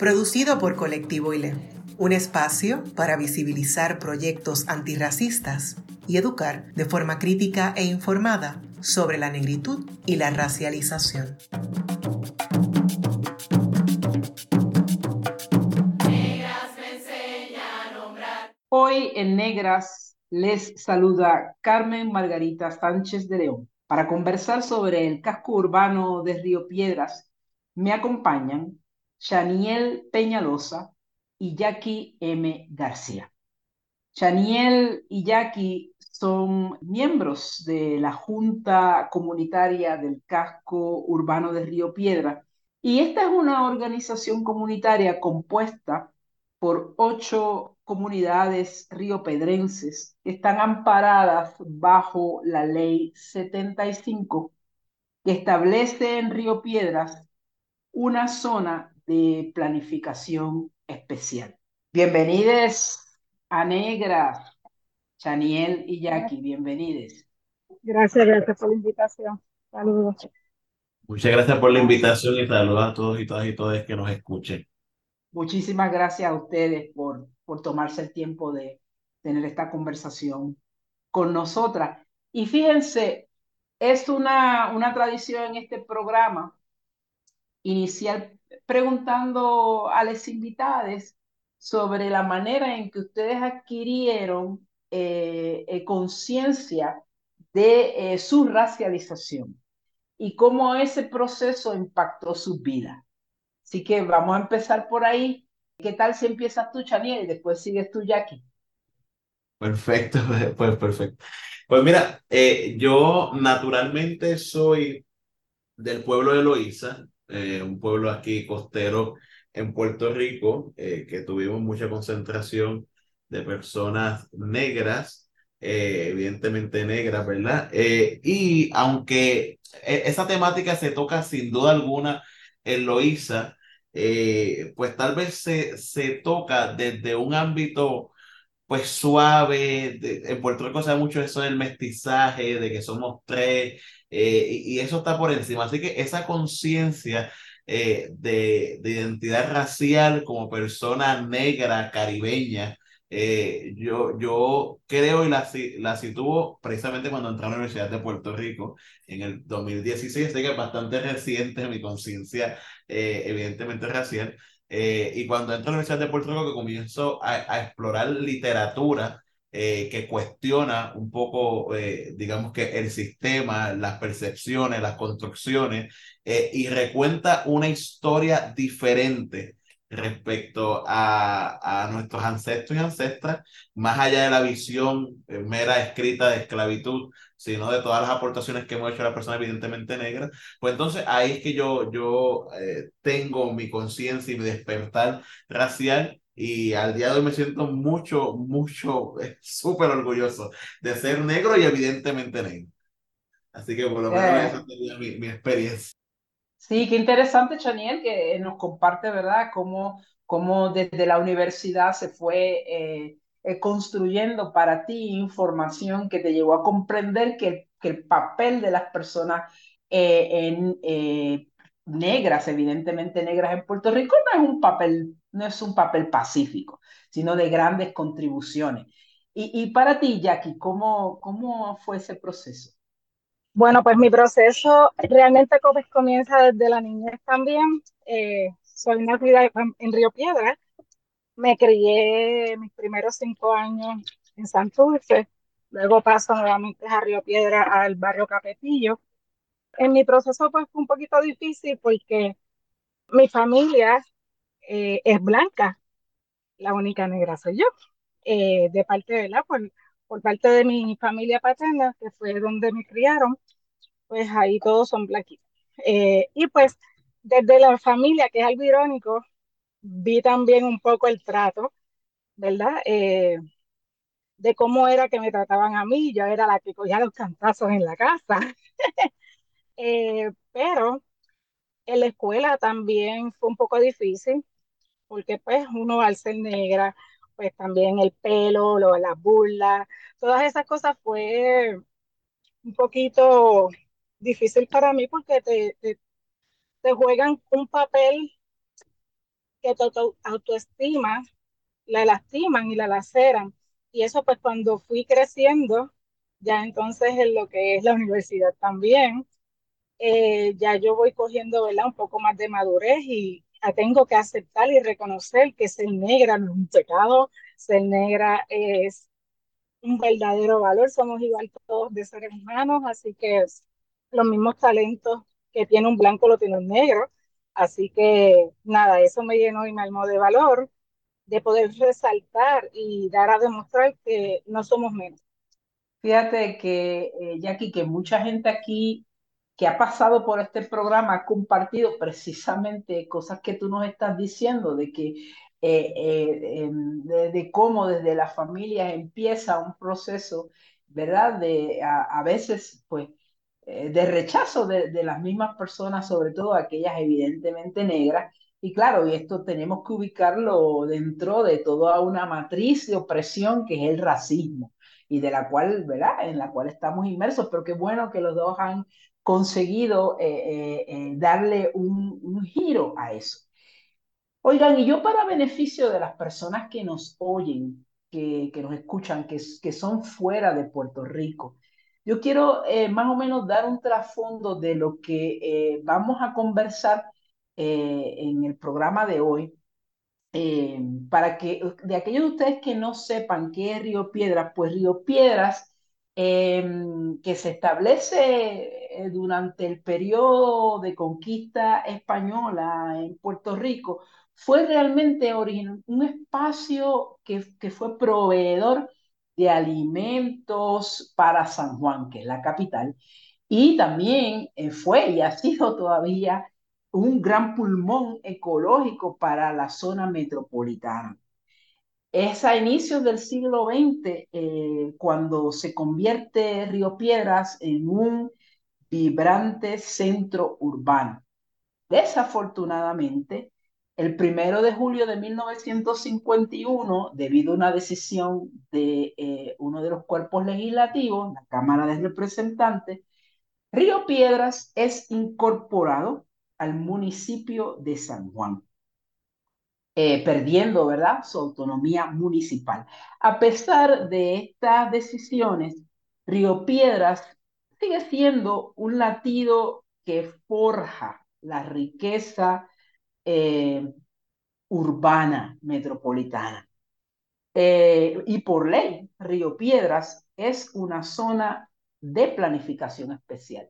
producido por Colectivo ILE, un espacio para visibilizar proyectos antirracistas y educar de forma crítica e informada sobre la negritud y la racialización. Hoy en Negras les saluda Carmen Margarita Sánchez de León. Para conversar sobre el casco urbano de Río Piedras, me acompañan Chaniel Peñalosa y Jackie M. García. Chaniel y Jackie son miembros de la Junta Comunitaria del Casco Urbano de Río Piedras y esta es una organización comunitaria compuesta por ocho comunidades riopedrenses que están amparadas bajo la ley 75 que establece en Río Piedras una zona de planificación especial. Bienvenidos a Negra, Chaniel y Jackie, bienvenidos. Gracias, gracias por la invitación. Saludos. Muchas gracias por la invitación y saludos a todos y todas y todas que nos escuchen. Muchísimas gracias a ustedes por, por tomarse el tiempo de tener esta conversación con nosotras. Y fíjense, es una, una tradición en este programa iniciar preguntando a las invitadas sobre la manera en que ustedes adquirieron eh, eh, conciencia de eh, su racialización y cómo ese proceso impactó su vida. Así que vamos a empezar por ahí. ¿Qué tal si empiezas tú, Chaniel, y después sigues tú, Jackie? Perfecto, pues perfecto. Pues mira, yo naturalmente soy del pueblo de Loíza, eh, un pueblo aquí costero en Puerto Rico, eh, que tuvimos mucha concentración de personas negras, evidentemente negras, ¿verdad? y aunque esa temática se toca sin duda alguna en Loíza, eh, pues tal vez se, se toca desde un ámbito pues suave, en Puerto Rico se da mucho eso del mestizaje, de que somos tres, eh, y, eso está por encima. Así que esa conciencia eh, de, de, identidad racial como persona negra, caribeña, eh, yo, yo creo y la, la sitúo precisamente cuando entré a la Universidad de Puerto Rico en el 2016, así que es bastante reciente mi conciencia, eh, evidentemente racial. Eh, y cuando entro a la Universidad de Puerto Rico, que comienzo a, a explorar literatura que cuestiona un poco, digamos que el sistema, las percepciones, las construcciones, y recuenta una historia diferente respecto a, a, nuestros ancestros y ancestras, más allá de la visión eh, mera escrita de esclavitud, sino de todas las aportaciones que hemos hecho a las personas evidentemente negras, pues entonces ahí es que yo, yo eh, tengo mi conciencia y mi despertar racial y al día de hoy me siento mucho, mucho, eh, súper orgulloso de ser negro y evidentemente negro. Así que por lo menos esa sería mi, mi experiencia. Sí, qué interesante, Chaniel, que nos comparte, ¿verdad?, cómo, cómo desde la universidad se fue eh, eh, construyendo para ti información que te llevó a comprender que, que el papel de las personas eh, en, negras, evidentemente negras en Puerto Rico, no es un papel, no es un papel pacífico, sino de grandes contribuciones. Y, para ti, Jackie, ¿cómo, ¿cómo fue ese proceso? Bueno, pues mi proceso realmente comienza desde la niñez también. Eh, soy nacida en Río Piedra. Me crié mis primeros cinco años en Santurce. Luego paso nuevamente a Río Piedra al barrio Capetillo. En mi proceso pues fue un poquito difícil porque mi familia eh, es blanca. La única negra soy yo. Eh, de parte de la, por, por parte de mi familia paterna, que fue donde me criaron, pues ahí todos son blanquitos. Eh, y pues desde la familia, que es algo irónico, vi también un poco el trato, ¿verdad? De cómo era que me trataban a mí, yo era la que cogía los cantazos en la casa. Pero en la escuela también fue un poco difícil, porque pues uno al ser negra, pues también el pelo, lo, las burlas, todas esas cosas fue un poquito difícil para mí porque te, te, juegan un papel que tu auto, autoestima la lastiman y la laceran. Y eso pues cuando fui creciendo, ya entonces en lo que es la universidad también, eh, ya yo voy cogiendo ¿verdad? un poco más de madurez y tengo que aceptar y reconocer que ser negra no es un pecado, ser negra es un verdadero valor, somos igual todos de seres humanos, así que los mismos talentos que tiene un blanco lo tiene un negro, así que nada, eso me llenó y me armó de valor de poder resaltar y dar a demostrar que no somos menos. Fíjate que, eh, Jackie, que mucha gente aquí que ha pasado por este programa ha compartido precisamente cosas que tú nos estás diciendo, de que eh, eh, em, de, de, cómo desde las familias empieza un proceso, ¿verdad? De a, a veces, pues, eh, de rechazo de, de, las mismas personas, sobre todo aquellas evidentemente negras. Y claro, y esto tenemos que ubicarlo dentro de toda una matriz de opresión que es el racismo y de la cual, ¿verdad? En la cual estamos inmersos, pero qué bueno que los dos han conseguido eh, eh, eh, darle un, giro a eso. Oigan, y yo para beneficio de las personas que nos oyen, que, que nos escuchan, que, que, son fuera de Puerto Rico, yo quiero más o menos dar un trasfondo de lo que vamos a conversar en el programa de hoy. para que de aquellos de ustedes que no sepan qué es Río Piedras, pues Río Piedras que se establece durante el periodo de conquista española en Puerto Rico, fue realmente un espacio que, que, fue proveedor de alimentos para San Juan, que es la capital, y también eh, fue y ha sido todavía un gran pulmón ecológico para la zona metropolitana. Es a inicios del siglo XX eh, cuando se convierte Río Piedras en un vibrante centro urbano. Desafortunadamente, el primero de julio de 1951, debido a una decisión de eh, uno de los cuerpos legislativos, la Cámara de Representantes, Río Piedras es incorporado al municipio de San Juan eh, perdiendo, ¿verdad?, su autonomía municipal. A pesar de estas decisiones, Río Piedras sigue siendo un latido que forja la riqueza eh, urbana metropolitana. Eh, y por ley, Río Piedras es una zona de planificación especial.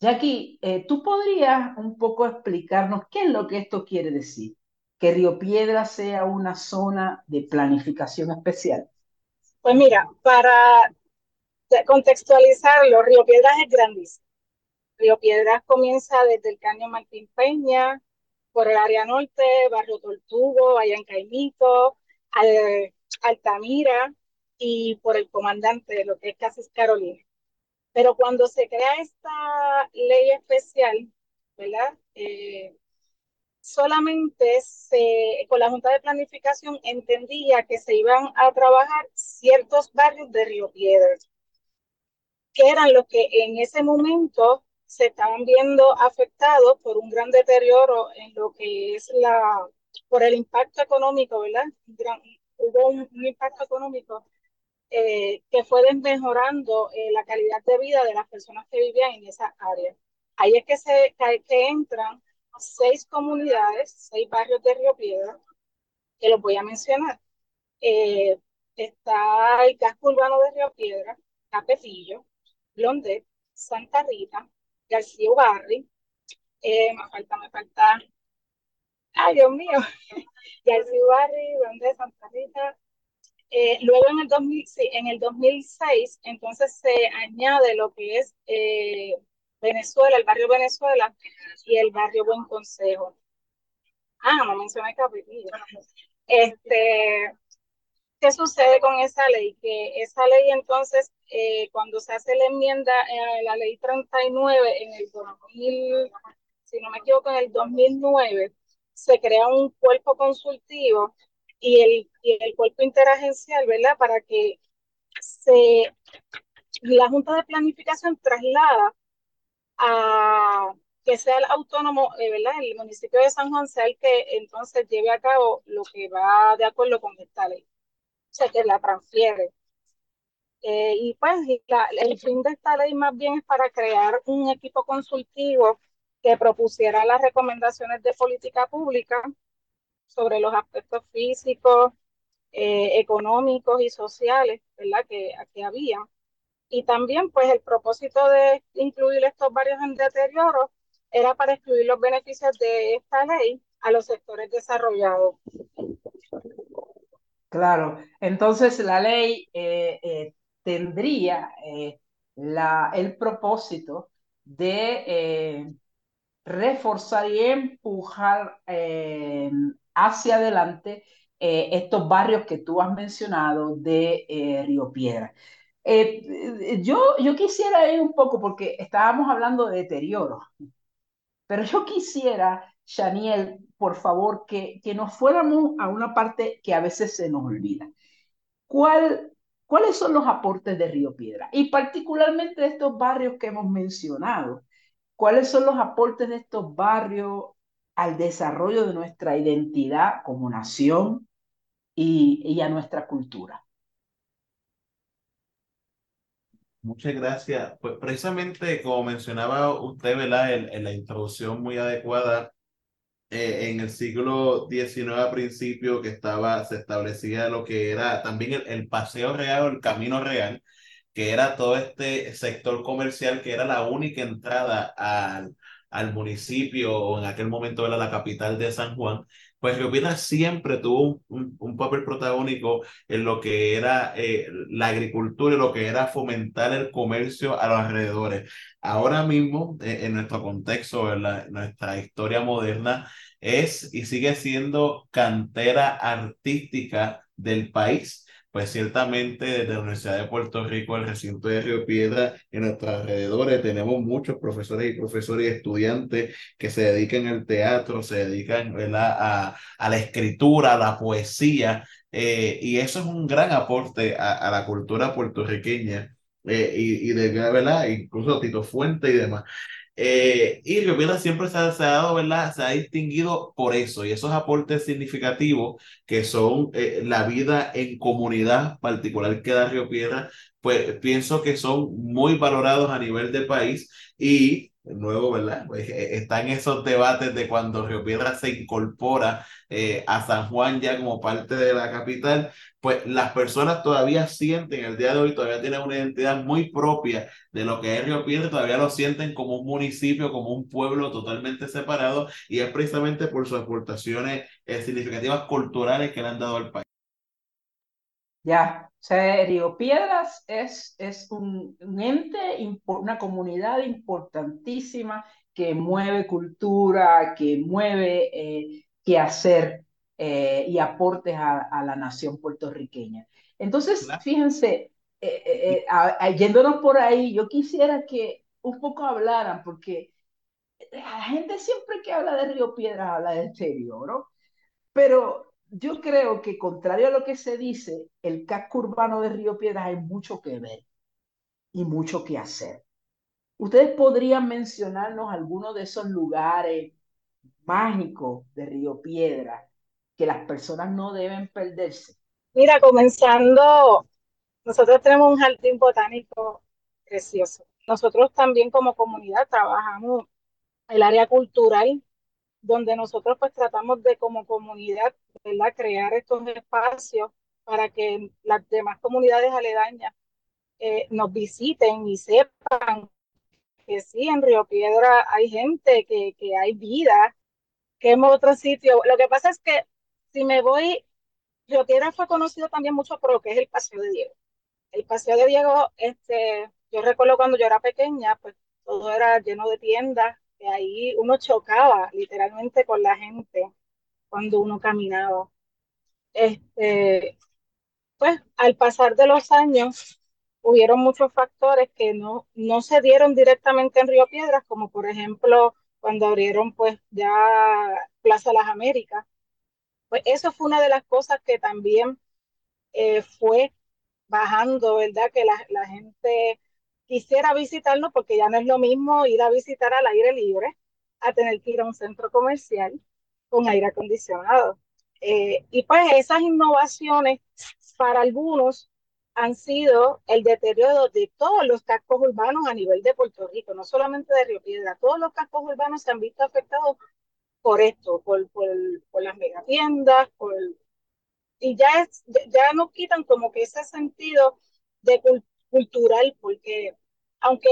Jackie, eh, ¿tú podrías un poco explicarnos qué es lo que esto quiere decir? Que Río Piedras sea una zona de planificación especial? Pues mira, para contextualizarlo, Río Piedras es grandísimo. Río Piedras comienza desde el caño Martín Peña, por el área norte, Barrio Tortugo, allá en Caimito, al, Altamira y por el comandante lo que es Casas Carolina. Pero cuando se crea esta ley especial, ¿verdad? Eh, solamente con la Junta de Planificación entendía que se iban a trabajar ciertos barrios de Río Piedras, que eran los que en ese momento se estaban viendo afectados por un gran deterioro en lo que es la, por el impacto económico, ¿verdad? Gran, hubo un, un, impacto económico eh, que fue desmejorando eh, la calidad de vida de las personas que vivían en esa área. Ahí es que, se, que entran seis comunidades, seis barrios de Río Piedra, que los voy a mencionar. Eh, está el casco urbano de Río Piedra, Capetillo, Blondet, Santa Rita, García Ubarri, eh, me falta, me falta, ay Dios mío, García Ubarri, Blondet, Santa Rita. Eh, luego en el, 2000, sí, en el 2006, entonces se añade lo que es Venezuela, el barrio Venezuela y el barrio Buen Consejo. Ah, no mencioné Capitilla. Este, ¿Qué sucede con esa ley? Que esa ley entonces, eh, cuando se hace la enmienda a la ley 39 en el 2000, si no me equivoco, en el 2009, se crea un cuerpo consultivo y el, y el cuerpo interagencial, ¿verdad? Para que se, la Junta de Planificación traslada a que sea el autónomo, eh, ¿verdad? El municipio de San Juan sea el que entonces lleve a cabo lo que va de acuerdo con esta ley. O sea, que la transfiere. Eh, y pues el fin de esta ley más bien es para crear un equipo consultivo que propusiera las recomendaciones de política pública sobre los aspectos físicos, eh, económicos y sociales, ¿verdad? Que, que había. Y también, pues, el propósito de incluir estos barrios en deterioro era para excluir los beneficios de esta ley a los sectores desarrollados. Claro, entonces la ley eh, eh, tendría la, el propósito de reforzar y empujar hacia adelante eh, estos barrios que tú has mencionado de eh, Río Piedra. Eh, yo, yo quisiera ir un poco, porque estábamos hablando de deterioro, pero yo quisiera, Shaniel, por favor, que, que nos fuéramos a una parte que a veces se nos olvida. ¿Cuál, ¿Cuáles son los aportes de Río Piedra? Y particularmente de estos barrios que hemos mencionado. ¿Cuáles son los aportes de estos barrios al desarrollo de nuestra identidad como nación y, a nuestra cultura. Muchas gracias. Pues precisamente como mencionaba usted, ¿verdad? En, la introducción muy adecuada, eh, en el siglo XIX a principio que estaba, se establecía lo que era también el, el paseo real o el camino real, que era todo este sector comercial que era la única entrada al, al municipio o en aquel momento era la capital de San Juan, pues Piedras siempre tuvo un, papel protagónico en lo que era eh, la agricultura y lo que era fomentar el comercio a los alrededores. Ahora mismo, eh, en nuestro contexto, en nuestra historia moderna, es y sigue siendo cantera artística del país pues ciertamente desde la Universidad de Puerto Rico, el recinto de Río Piedra, en nuestros alrededores, tenemos muchos profesores y profesores y estudiantes que se dedican al teatro, se dedican A, la escritura, a la poesía, eh, y eso es un gran aporte a, la cultura puertorriqueña. Eh, y, y de ¿verdad? incluso Tito Fuente y demás. Eh, y Río Piedra siempre se ha, dado, ¿verdad? Se ha distinguido por eso y esos aportes significativos que son eh, la vida en comunidad particular que da Río Piedra, pues pienso que son muy valorados a nivel de país y nuevo, ¿verdad? Pues eh, están esos debates de cuando Río Piedra se incorpora eh, a San Juan ya como parte de la capital, pues las personas todavía sienten, el día de hoy todavía tienen una identidad muy propia de lo que es Río Piedra, todavía lo sienten como un municipio, como un pueblo totalmente separado y es precisamente por sus aportaciones eh, significativas culturales que le han dado al país. Ya, o sea, Río Piedras es, es un, ente, una comunidad importantísima que mueve cultura, que mueve eh, qué hacer eh, y aportes a, la nación puertorriqueña. Entonces, fíjense, eh, yéndonos por ahí, yo quisiera que un poco hablaran, porque la gente siempre que habla de Río Piedras habla de deterioro, pero yo creo que contrario a lo que se dice, el casco urbano de Río Piedras hay mucho que ver y mucho que hacer. ¿Ustedes podrían mencionarnos algunos de esos lugares mágicos de Río Piedras que las personas no deben perderse? Mira, comenzando, nosotros tenemos un jardín botánico precioso. Nosotros también como comunidad trabajamos el área cultural donde nosotros pues tratamos de como comunidad, ¿verdad? Crear estos espacios para que las demás comunidades aledañas eh, nos visiten y sepan que sí, en Río Piedra hay gente, que, hay vida, que en otro sitio. Lo que pasa es que si me voy, Río Piedra fue conocido también mucho por lo que es el Paseo de Diego. El Paseo de Diego, este, yo recuerdo cuando yo era pequeña, pues todo era lleno de tiendas, ahí uno chocaba literalmente con la gente. cuando uno caminaba. Este, pues al pasar de los años, hubieron muchos factores que no, no se dieron directamente en Río Piedras, como por ejemplo cuando abrieron pues ya Plaza Las Américas. Pues eso fue una de las cosas que también eh, fue bajando, ¿verdad? Que la, gente quisiera visitarnos porque ya no es lo mismo ir a visitar al aire libre a tener que ir a un centro comercial con aire acondicionado. Eh, y pues esas innovaciones para algunos han sido el deterioro de todos los cascos urbanos a nivel de Puerto Rico, no solamente de Río Piedra, todos los cascos urbanos se han visto afectados por esto, por, por, por las megatiendas, por, y ya, es, ya nos quitan como que ese sentido de cultural, porque aunque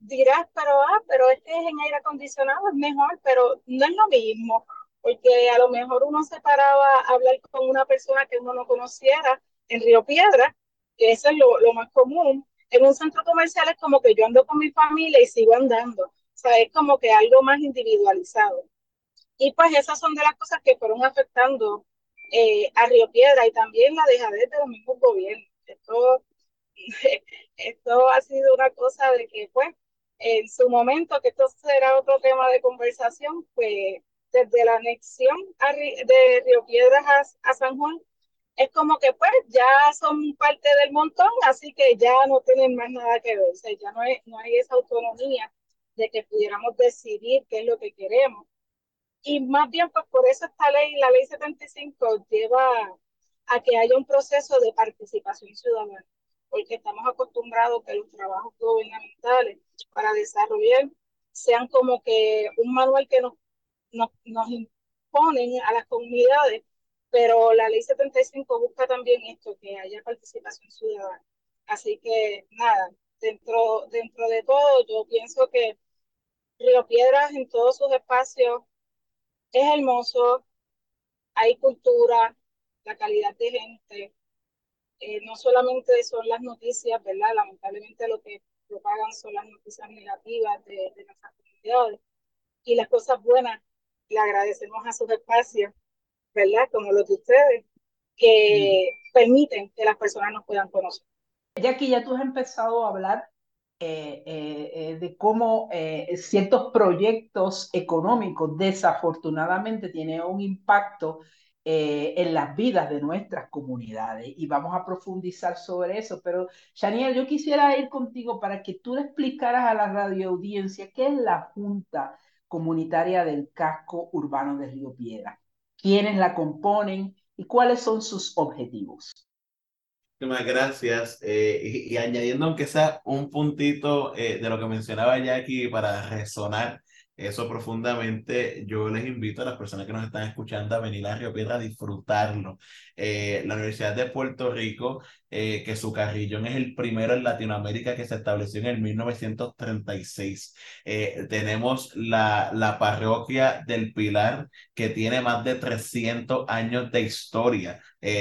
dirás, pero, ah, pero este es en aire acondicionado, es mejor, pero no es lo mismo, porque a lo mejor uno se paraba a hablar con una persona que uno no conociera en Río Piedra, que eso es lo, lo más común. En un centro comercial es como que yo ando con mi familia y sigo andando. O sea, es como que algo más individualizado. Y pues esas son de las cosas que fueron afectando eh, a Río Piedra y también la dejadez de los mismos gobiernos. Esto esto ha sido una cosa de que, pues, en su momento, que esto será otro tema de conversación, pues, desde la anexión de Río Piedras a, San Juan, es como que, pues, ya son parte del montón, así que ya no tienen más nada que ver, o sea, ya no hay, no hay esa autonomía de que pudiéramos decidir qué es lo que queremos. Y más bien, pues por eso esta ley, la ley 75, lleva a que haya un proceso de participación ciudadana porque estamos acostumbrados que los trabajos gubernamentales para desarrollar sean como que un manual que nos, nos, nos imponen a las comunidades, pero la ley 75 busca también esto, que haya participación ciudadana. Así que nada, dentro, dentro de todo, yo pienso que Río Piedras en todos sus espacios es hermoso, hay cultura, la calidad de gente, eh, no solamente son las noticias, ¿verdad? Lamentablemente lo que propagan son las noticias negativas de, de nuestras comunidades y las cosas buenas le agradecemos a sus espacios, ¿verdad? Como los de ustedes, que permiten que las personas nos puedan conocer. Jackie, ya tú has empezado a hablar eh, eh, de cómo ciertos proyectos económicos desafortunadamente tienen un impacto eh, en las vidas de nuestras comunidades y vamos a profundizar sobre eso. Pero, Shaniel, yo quisiera ir contigo para que tú le explicaras a la radioaudiencia qué es la Junta Comunitaria del Casco Urbano de Río Piedra, quiénes la componen y cuáles son sus objetivos. Muchas gracias. Eh, y, añadiendo aunque sea un puntito eh, de lo que mencionaba Jackie para resonar eso profundamente. Yo les invito a las personas que nos están escuchando a venir a Río Piedra a disfrutarlo. Eh, la Universidad de Puerto Rico, eh, que su carrillón es el primero en Latinoamérica que se estableció en el 1936. Eh, tenemos la, la parroquia del Pilar, que tiene más de 300 años de historia.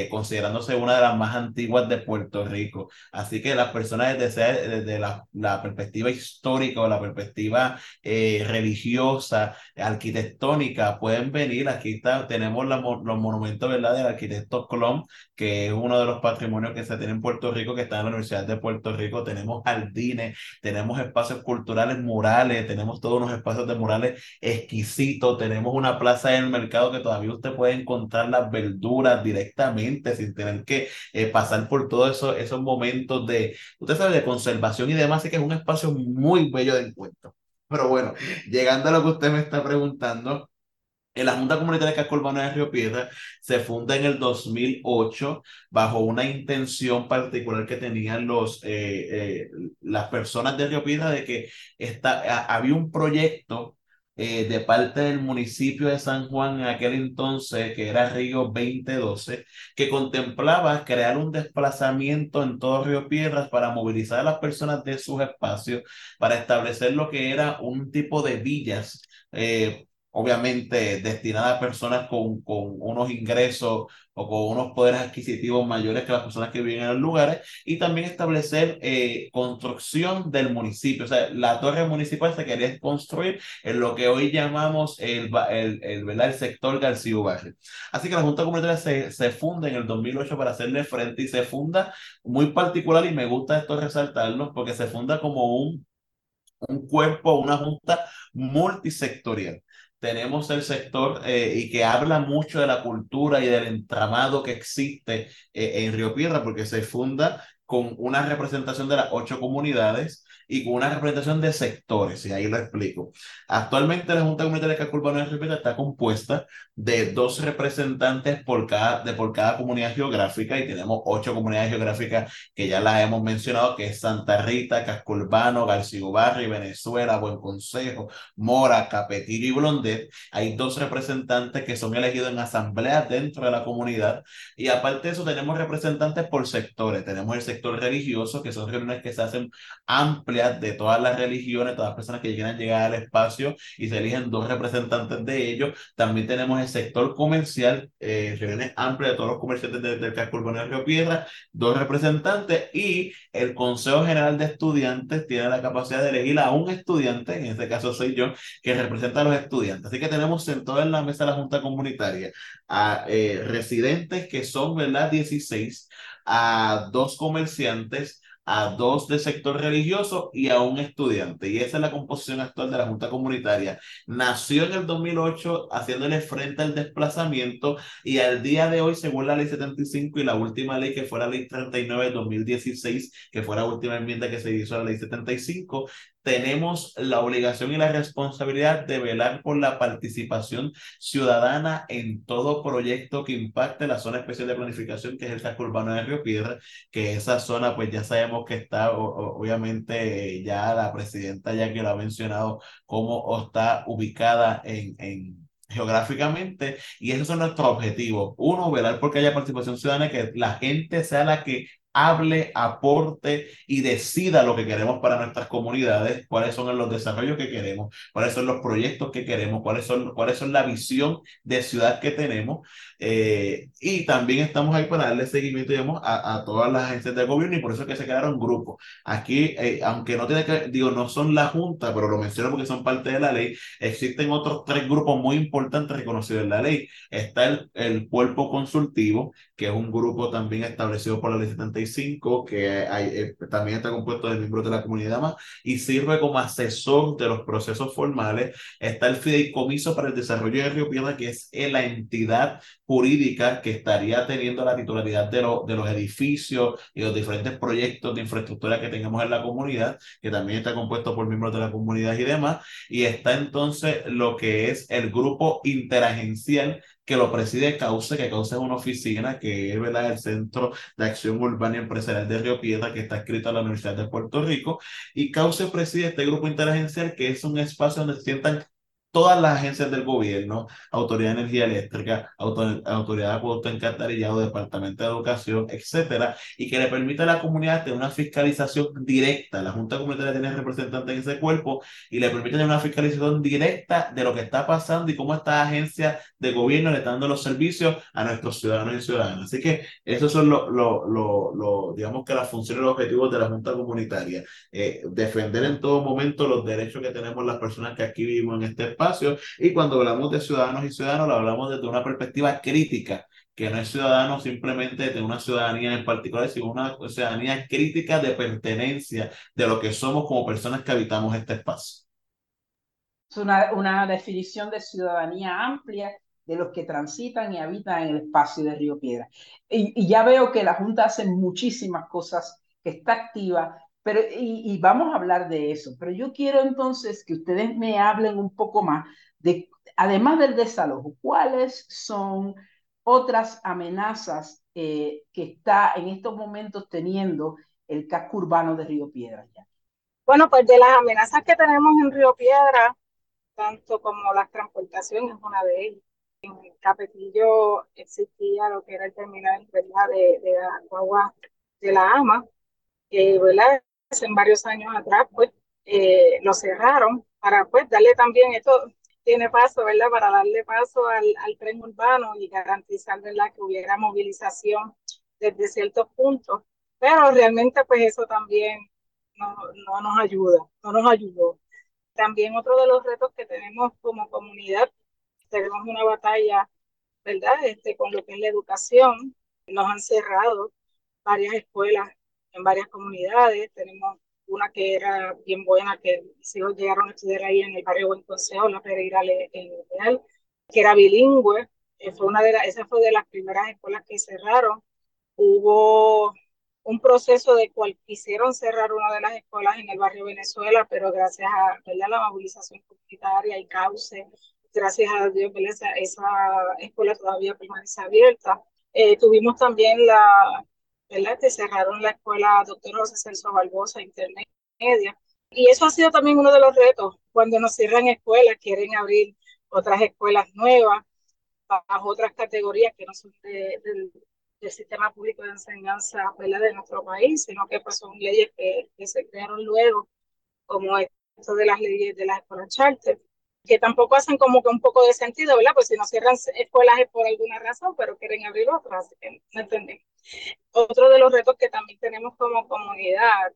considerándose una de las más antiguas de Puerto Rico. Así que las personas desde, desde la, la perspectiva histórica o la perspectiva religiosa, religiosa, arquitectónica, pueden venir. Aquí está, tenemos los monumentos ¿verdad? del arquitecto Colón, que es uno de los patrimonios que se en Puerto Rico, que está en la Universidad de Puerto Rico. Tenemos jardines, tenemos espacios culturales murales, tenemos todos unos espacios de murales exquisitos, tenemos una plaza en el mercado que todavía usted puede encontrar las verduras directamente sin tener que eh, pasar por todos eso, esos momentos de, usted sabe, de conservación y demás, así que es un espacio muy bello de encuentro. Pero bueno, llegando a lo que usted me está preguntando, la Junta Comunitaria de Casco Urbano de Río Piedra se funda en el 2008 bajo una intención particular que tenían los, eh, eh, las personas de Río Piedra de que esta, había un proyecto eh, de parte del municipio de San Juan en aquel entonces, que era Río 2012, que contemplaba crear un desplazamiento en todo Río Piedras para movilizar a las personas de sus espacios, para establecer lo que era un tipo de villas. Eh, obviamente destinada a personas con, con unos ingresos o con unos poderes adquisitivos mayores que las personas que viven en los lugares y también establecer eh, construcción del municipio. O sea, la torre municipal se quería construir en lo que hoy llamamos el, el, el, el sector García Ubarri. Así que la Junta Comunitaria se, se funda en el 2008 para hacerle frente y se funda muy particular y me gusta esto resaltarlo porque se funda como un un cuerpo, una junta multisectorial tenemos el sector eh, y que habla mucho de la cultura y del entramado que existe eh, en Río Piedra, porque se funda con una representación de las ocho comunidades y con una representación de sectores, y ahí lo explico. Actualmente la Junta Comunitaria de Casco de Río está compuesta de dos representantes por cada, de por cada comunidad geográfica y tenemos ocho comunidades geográficas que ya las hemos mencionado, que es Santa Rita, Casco Urbano, García Barri, Venezuela, Buen Consejo, Mora, Capetillo y Blondet. Hay dos representantes que son elegidos en asamblea dentro de la comunidad y aparte de eso tenemos representantes por sectores. Tenemos el sector religioso, que son reuniones que se hacen amplias de todas las religiones, todas las personas que quieran llegar al espacio y se eligen dos representantes de ellos. También tenemos el sector comercial, eh, reuniones amplias de todos los comerciantes del casco urbano de Río Piedra, dos representantes y el Consejo General de Estudiantes tiene la capacidad de elegir a un estudiante, en este caso soy yo, que representa a los estudiantes. Así que tenemos sentado en la mesa de la Junta Comunitaria a eh, residentes que son, ¿verdad? 16, a dos comerciantes, a dos del sector religioso y a un estudiante. Y esa es la composición actual de la Junta Comunitaria. Nació en el 2008 haciéndole frente al desplazamiento y al día de hoy, según la ley 75 y la última ley que fue la ley 39 de 2016, que fue la última enmienda que se hizo a la ley 75, tenemos la obligación y la responsabilidad de velar por la participación ciudadana en todo proyecto que impacte la zona especial de planificación, que es el casco urbano de Río Piedra, que esa zona, pues ya sabemos que está, obviamente, ya la presidenta ya que lo ha mencionado, cómo está ubicada en, en geográficamente y esos son nuestros objetivos. Uno, velar porque haya participación ciudadana, que la gente sea la que hable, aporte y decida lo que queremos para nuestras comunidades, cuáles son los desarrollos que queremos, cuáles son los proyectos que queremos, cuáles son, cuáles son la visión de ciudad que tenemos. Eh, y también estamos ahí para darle seguimiento digamos, a, a, todas las agencias de gobierno y por eso es que se crearon grupos. Aquí, eh, aunque no tiene que, digo, no son la Junta, pero lo menciono porque son parte de la ley, existen otros tres grupos muy importantes reconocidos en la ley. Está el, el cuerpo consultivo, que es un grupo también establecido por la ley 75, que hay, eh, también está compuesto de miembros de la comunidad más y sirve como asesor de los procesos formales. Está el Fideicomiso para el Desarrollo de Río Piedra, que es la entidad jurídica que estaría teniendo la titularidad de, de los edificios y los diferentes proyectos de infraestructura que tengamos en la comunidad, que también está compuesto por miembros de la comunidad y demás. Y está entonces lo que es el grupo interagencial que lo preside Cauce, que Cauce es una oficina que es ¿verdad? el Centro de Acción Urbana y Empresarial de Río Piedra, que está escrito a la Universidad de Puerto Rico, y Cauce preside este grupo interagencial, que es un espacio donde se sientan todas las agencias del gobierno, Autoridad de Energía Eléctrica, Autoridad de Acueducto Encantarillado, Departamento de Educación, etcétera, y que le permite a la comunidad tener una fiscalización directa. La Junta Comunitaria tiene representantes en ese cuerpo y le permite tener una fiscalización directa de lo que está pasando y cómo estas agencias de gobierno le están dando los servicios a nuestros ciudadanos y ciudadanas. Así que esos son los, lo, lo, digamos que las funciones y los objetivos de la Junta Comunitaria. Eh, defender en todo momento los derechos que tenemos las personas que aquí vivimos en este y cuando hablamos de ciudadanos y ciudadanos, lo hablamos desde una perspectiva crítica, que no es ciudadano simplemente de una ciudadanía en particular, sino una ciudadanía crítica de pertenencia de lo que somos como personas que habitamos este espacio. Es una, una definición de ciudadanía amplia de los que transitan y habitan en el espacio de Río Piedra. Y, y ya veo que la Junta hace muchísimas cosas, que está activa, pero, y, vamos a hablar de eso, pero yo quiero entonces que ustedes me hablen un poco más de, además del desalojo, cuáles son otras amenazas eh, que está en estos momentos teniendo el casco urbano de Río Piedra. Ya. Bueno, pues de las amenazas que tenemos en Río Piedra, tanto como las transportaciones es una de ellas. En el Capetillo existía lo que era el terminal de, de agua de la AMA, que ¿verdad? En varios años atrás, pues eh, lo cerraron para pues darle también esto, tiene paso, ¿verdad? Para darle paso al, tren urbano y garantizar. Que hubiera movilización desde ciertos puntos. Pero realmente, pues eso también no, no nos ayuda, no nos ayudó. También otro de los retos que tenemos como comunidad, tenemos una batalla, ¿verdad? Este, con lo que es la educación. Nos han cerrado varias escuelas en varias comunidades. Tenemos una que era bien buena, que mis hijos llegaron a estudiar ahí en el barrio Buen Consejo, la Pereira Leal, que era bilingüe. Eh, fue una de esa fue de las primeras escuelas que cerraron. Hubo un proceso de cual quisieron cerrar una de las escuelas en el barrio Venezuela, pero gracias a la movilización comunitaria y cauce, gracias a Dios, esa, esa escuela todavía permanece abierta. Eh, tuvimos también la, ¿verdad? que cerraron la escuela Doctor José Celso Barbosa Intermedia. Y eso ha sido también uno de los retos. Cuando nos cierran escuelas, quieren abrir otras escuelas nuevas, bajo otras categorías que no son del sistema público de enseñanza de nuestro país, sino que pues, son leyes que, que se crearon luego, como esto de las leyes de las escuelas charter, que tampoco hacen como que un poco de sentido, ¿verdad? Pues si no cierran escuelas es por alguna razón, pero quieren abrir otras, así que no entendemos. Otro de los retos que también tenemos como comunidad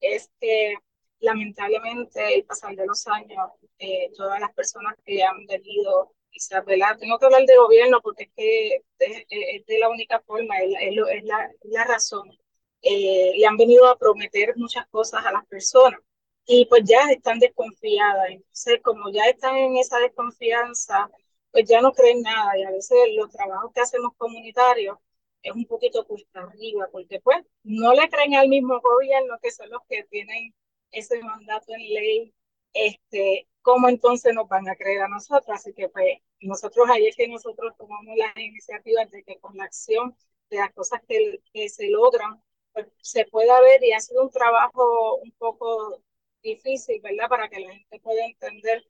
es que lamentablemente el pasar de los años, eh, todas las personas que han venido quizás, ¿verdad? Tengo que hablar de gobierno porque es que es, de la única forma, es, la, la, razón. Eh, le han venido a prometer muchas cosas a las personas y pues ya están desconfiadas. Entonces, como ya están en esa desconfianza, pues ya no creen nada y a veces los trabajos que hacemos comunitarios es un poquito cuesta arriba porque pues no le creen al mismo gobierno que son los que tienen ese mandato en ley, este, ¿cómo entonces nos van a creer a nosotros? Así que pues nosotros ahí es que nosotros tomamos las iniciativas de que con la acción de las cosas que, que se logran, pues, se pueda ver y ha sido un trabajo un poco difícil, ¿verdad? Para que la gente pueda entender.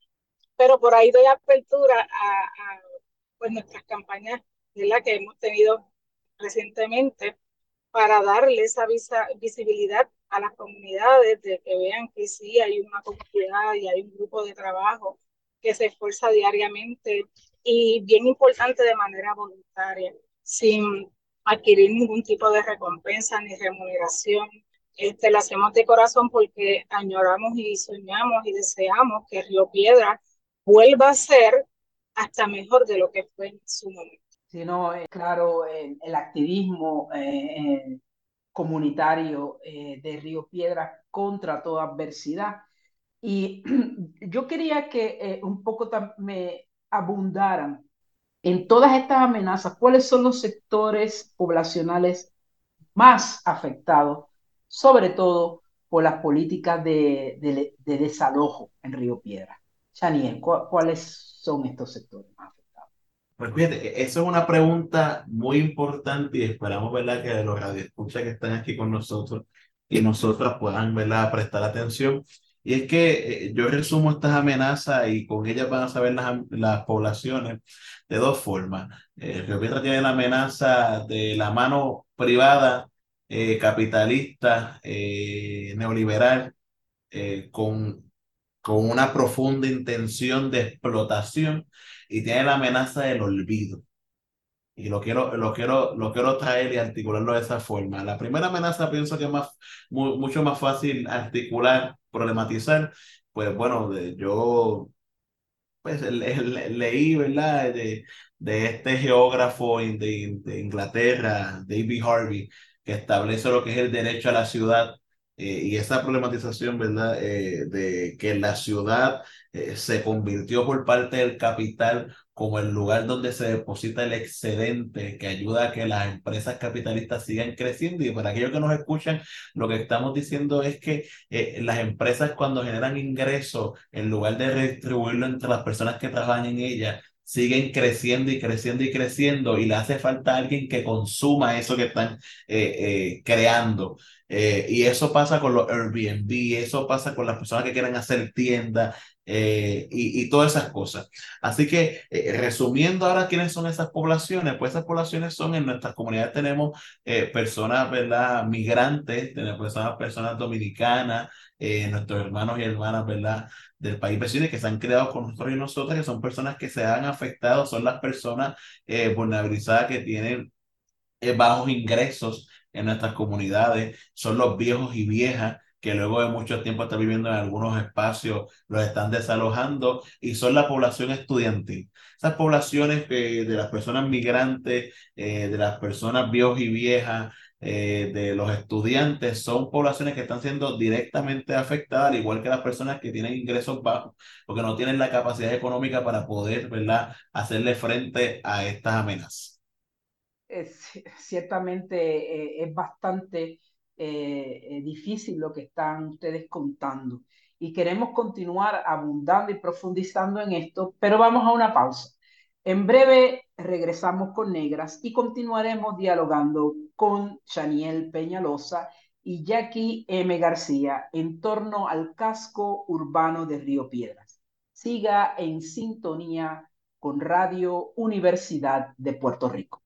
Pero por ahí doy apertura a, pues nuestras campañas, ¿verdad? Que hemos tenido recientemente para darle esa visibilidad a las comunidades, de que vean que sí hay una comunidad y hay un grupo de trabajo que se esfuerza diariamente y bien importante de manera voluntaria, sin adquirir ningún tipo de recompensa ni remuneración. Este, lo hacemos de corazón porque añoramos y soñamos y deseamos que Río Piedra vuelva a ser hasta mejor de lo que fue en su momento. Sino, eh, claro, el activismo eh, comunitario eh, de Río Piedra contra toda adversidad. Y yo quería que un poco me abundaran en todas estas amenazas, cuáles son los sectores poblacionales más afectados sobre todo por las políticas de, de, desalojo en Río Piedra. Chaniel, ¿cuáles son estos sectores más afectados? Pues fíjate, e-, eso es una pregunta muy importante y esperamos ¿verdad? que los radioescuchas que están aquí con nosotros y nosotras puedan ¿verdad? prestar atención. Y es que eh, yo resumo estas amenazas y con ellas van a saber las, las poblaciones de dos formas. Eh, Río Piedra tiene la amenaza de la mano privada eh, capitalista, eh, neoliberal, eh, con, con una profunda intención de explotación y tiene la amenaza del olvido. Y lo quiero, lo quiero, lo quiero traer y articularlo de esa forma. La primera amenaza pienso que es más, mucho más fácil articular, problematizar. Pues bueno, yo pues leí, ¿verdad? De, de este geógrafo de, de Inglaterra, David Harvey, que establece lo que es el derecho a la ciudad eh, y esa problematización, ¿verdad? Eh, de que la ciudad eh, se convirtió por parte del capital como el lugar donde se deposita el excedente que ayuda a que las empresas capitalistas sigan creciendo. Y para aquellos que nos escuchan, lo que estamos diciendo es que las empresas cuando generan ingresos, en lugar de redistribuirlo entre las personas que trabajan en ellas, siguen creciendo y creciendo y creciendo y le hace falta alguien que consuma eso que están eh, eh, creando. Eh, y eso pasa con los Airbnb, eso pasa con las personas que quieren hacer tiendas, y, y, todas esas cosas. Así que, resumiendo ahora quiénes son esas poblaciones, pues esas poblaciones son en nuestras comunidades tenemos personas, ¿verdad? Migrantes, tenemos personas, personas dominicanas, nuestros hermanos y hermanas, ¿verdad? Del país vecino que se han creado con nosotros y nosotras, que son personas que se han afectado, son las personas vulnerabilizadas que tienen bajos ingresos en nuestras comunidades, son los viejos y viejas que luego de mucho tiempo estar viviendo en algunos espacios, los están desalojando y son la población estudiantil. Esas poblaciones eh, de las personas migrantes, eh, de las personas viejos y viejas, eh, de los estudiantes, son poblaciones que están siendo directamente afectadas, al igual que las personas que tienen ingresos bajos, porque no tienen la capacidad económica para poder, ¿verdad?, hacerle frente a estas amenazas. Es, ciertamente es bastante eh, difícil lo que están ustedes contando. Y queremos continuar abundando y profundizando en esto, pero vamos a una pausa. En breve regresamos con Negras y continuaremos dialogando con Chaniel Peñalosa y Jackie M. García en torno al casco urbano de Río Piedras. Siga en sintonía con Radio Universidad de Puerto Rico.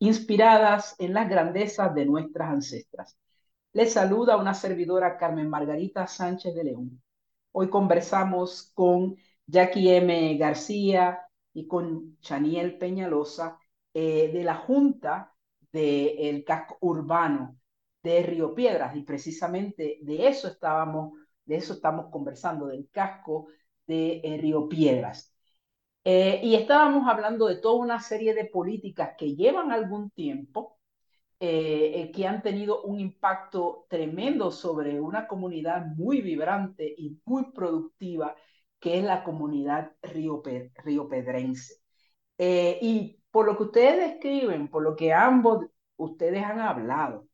inspiradas en las grandezas de nuestras ancestras. Les saluda una servidora Carmen Margarita Sánchez de León. Hoy conversamos con Jackie M. García y con Chaniel Peñalosa eh, de la Junta del Casco Urbano de Río Piedras y precisamente de eso estábamos, de eso estamos conversando, del casco de eh, Río Piedras. Eh, y estábamos hablando de toda una serie de políticas que llevan algún tiempo, eh, eh, que han tenido un impacto tremendo sobre una comunidad muy vibrante y muy productiva, que es la comunidad río, río pedrense. y por lo que ustedes describen, por lo que ambos ustedes han hablado,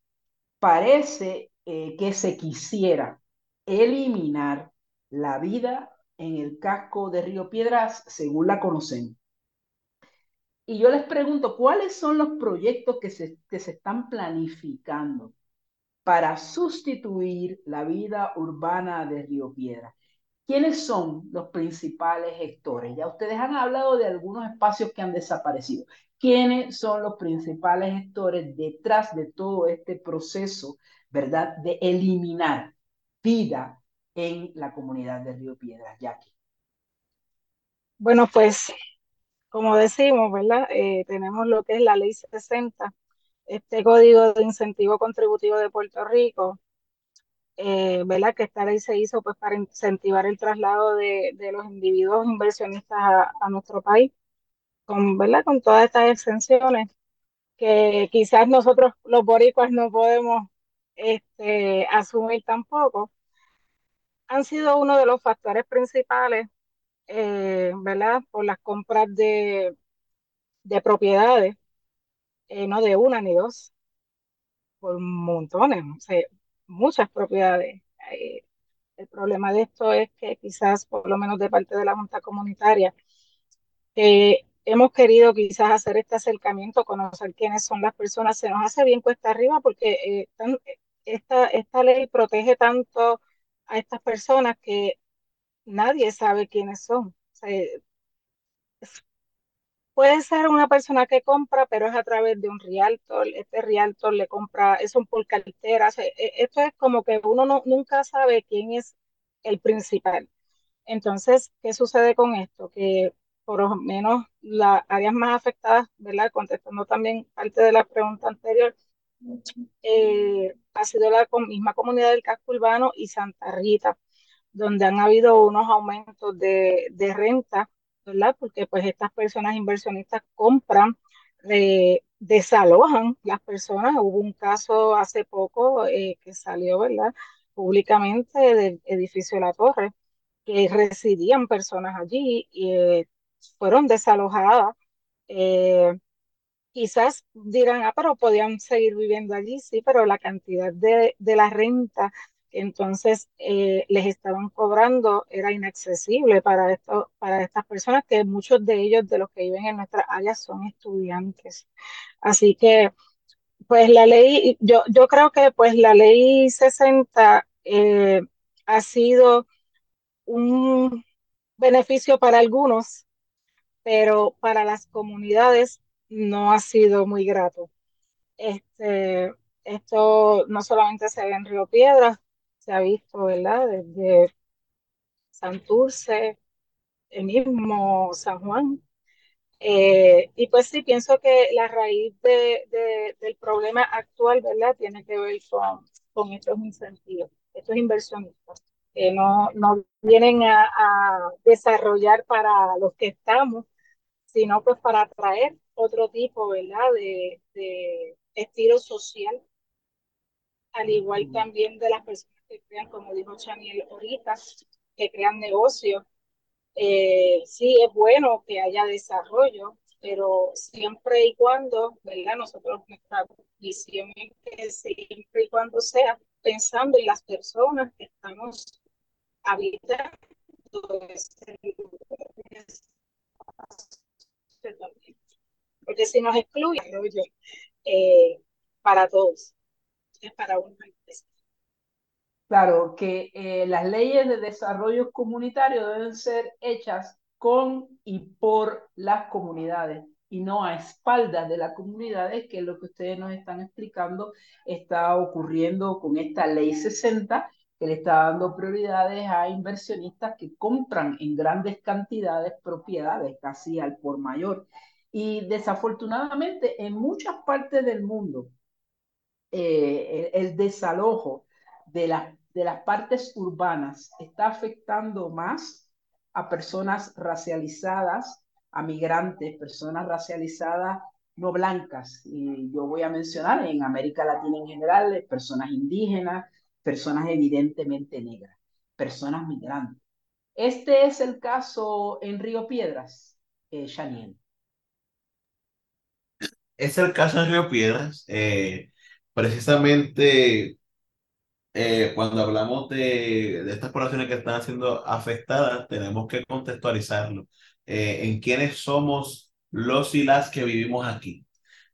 parece que se quisiera eliminar la vida en el casco de Río Piedras, según la conocen. Y yo les pregunto, ¿cuáles son los proyectos que se, que se están planificando para sustituir la vida urbana de Río Piedras? ¿Quiénes son los principales gestores? Ya ustedes han hablado de algunos espacios que han desaparecido. ¿Quiénes son los principales gestores detrás de todo este proceso, verdad, de eliminar vida en la comunidad de Río Piedras, Jackie? Bueno, pues como decimos, ¿verdad? Eh, tenemos lo que es la ley 60, este código de incentivo contributivo de Puerto Rico, eh, ¿verdad? Que esta ley se hizo pues para incentivar el traslado de, los individuos inversionistas a, nuestro país, con, ¿verdad? Con todas estas exenciones que quizás nosotros los boricuas no podemos este, asumir tampoco han sido uno de los factores principales, eh, ¿verdad? Por las compras de, propiedades, eh, no de una ni dos, por montones, muchas propiedades. Eh, el problema de esto es que quizás, por lo menos de parte de la Junta Comunitaria, hemos querido quizás hacer este acercamiento, conocer quiénes son las personas, se nos hace bien cuesta arriba porque esta, esta ley protege tanto a estas personas que nadie sabe quiénes son. puede ser una persona que compra, pero es a través de un realtor. Este realtor le compra, es un por cartera. E, esto es como que uno no, nunca sabe quién es el principal. Entonces, ¿qué sucede con esto? Que por lo menos las áreas más afectadas, ¿verdad? Contestando también parte de la pregunta anterior, eh, ha sido la misma comunidad del casco urbano y Santa Rita, donde han habido unos aumentos de, renta, ¿verdad? Porque pues estas personas inversionistas compran desalojan las personas. Hubo un caso hace poco eh, que salió, ¿verdad? Públicamente del edificio La Torre, que residían personas allí y eh, fueron desalojadas. Eh, quizás dirán, ah, pero podían seguir viviendo allí, sí, pero la cantidad de, de la renta que entonces les estaban cobrando era inaccesible para, esto, para estas personas, que muchos de ellos, de los que viven en nuestra área, son estudiantes. Así que, pues la ley, yo, yo creo que pues la ley 60 eh, ha sido un beneficio para algunos, pero para las comunidades no ha sido muy grato. Este, esto no solamente se ve en Río Piedras, se ha visto, ¿verdad? Desde Santurce, el mismo San Juan, eh, y pues sí, pienso que la raíz de, del problema actual, ¿verdad?, tiene que ver con, con estos incentivos, estos inversionistas, que no, no vienen a, a, desarrollar para los que estamos, sino pues para atraer otro tipo, ¿verdad?, de, de estilo social, al igual también de las personas que crean, como dijo Chaniel ahorita, que crean negocios eh, sí es bueno que haya desarrollo, pero siempre y cuando, ¿verdad? Nosotros nuestra visión es que siempre y cuando sea pensando en las personas que estamos habitando ese Porque si nos excluye, eh, para todos, es para empresa. Claro, que eh, las leyes de desarrollo comunitario deben ser hechas con y por las comunidades y no a espaldas de las comunidades, que es lo que ustedes nos están explicando está ocurriendo con esta ley 60, que le está dando prioridades a inversionistas que compran en grandes cantidades propiedades, casi al por mayor. Y desafortunadamente en muchas partes del mundo, eh, el, desalojo de las, de las partes urbanas está afectando más a personas racializadas, a migrantes, personas racializadas no blancas. Y yo voy a mencionar en América Latina en general, personas indígenas, personas evidentemente negras, personas migrantes. Este es el caso en Río Piedras, eh, Es el caso en Río Piedras. Eh, precisamente eh, cuando hablamos de, de, estas poblaciones que están siendo afectadas, tenemos que contextualizarlo eh, en quiénes somos los y las que vivimos aquí.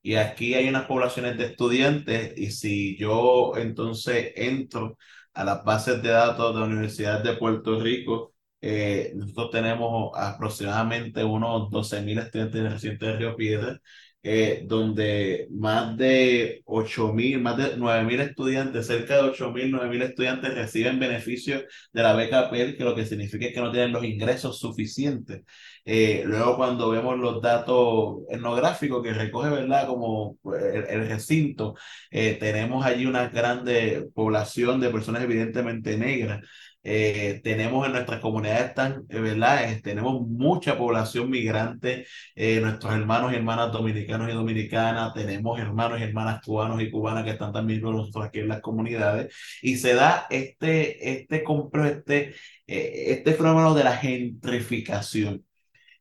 Y aquí hay unas poblaciones de estudiantes y si yo entonces entro a las bases de datos de la Universidad de Puerto Rico, eh, nosotros tenemos aproximadamente unos 12.000 estudiantes residentes de Río Piedra eh, donde más de 8 mil, más de 9 mil estudiantes, cerca de 8 mil, 9 mil estudiantes reciben beneficios de la beca PEL, que lo que significa es que no tienen los ingresos suficientes. Eh, luego cuando vemos los datos etnográficos que recoge, ¿verdad? Como el, el recinto, eh, tenemos allí una grande población de personas evidentemente negras. Eh, tenemos en nuestras comunidades tan, eh, ¿verdad? Eh, tenemos mucha población migrante, nuestros hermanos y hermanas dominicanos y dominicanas, tenemos hermanos y hermanas cubanos y cubanas que están también con nosotros aquí en las comunidades, y se da este, este, este, este fenómeno de la gentrificación.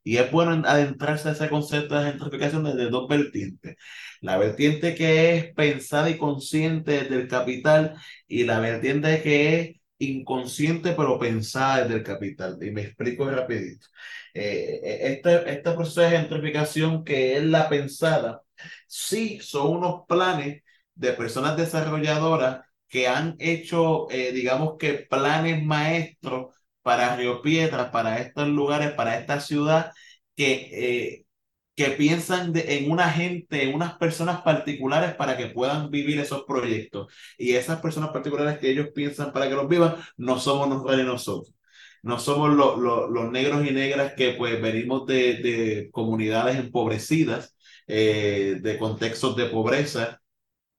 Y es bueno adentrarse a ese concepto de gentrificación desde dos vertientes. La vertiente que es pensada y consciente del capital y la vertiente que es inconsciente pero pensada desde el capital. Y me explico rapidito. Eh, eh, este, este de gentrificación que es la pensada, sí son unos planes de personas desarrolladoras que han hecho, eh, digamos que planes maestros para Río Piedras, para estos lugares, para esta ciudad, que que piensan en una gente, en unas personas particulares para que puedan vivir esos proyectos. Y esas personas particulares que ellos piensan para que los vivan, no somos nosotros. No somos los negros y negras que pues venimos de, de comunidades empobrecidas, eh, de contextos de pobreza,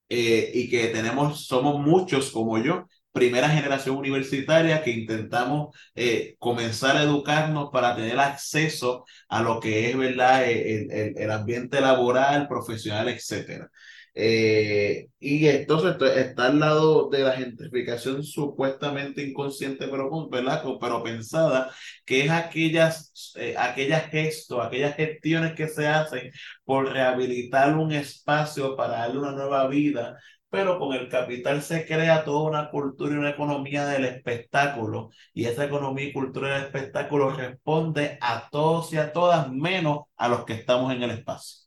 eh, y que tenemos, somos muchos como yo, primera generación universitaria que intentamos eh, comenzar a educarnos para tener acceso a lo que es verdad el, el, el ambiente laboral, profesional, etcétera. Eh, y entonces está al lado de la gentrificación supuestamente inconsciente, pero, ¿verdad? pero pensada, que es aquellas, eh, aquellas gestos, aquellas gestiones que se hacen por rehabilitar un espacio para darle una nueva vida, pero con el capital se crea toda una cultura y una economía del espectáculo, y esa economía y cultura del espectáculo responde a todos y a todas, menos a los que estamos en el espacio.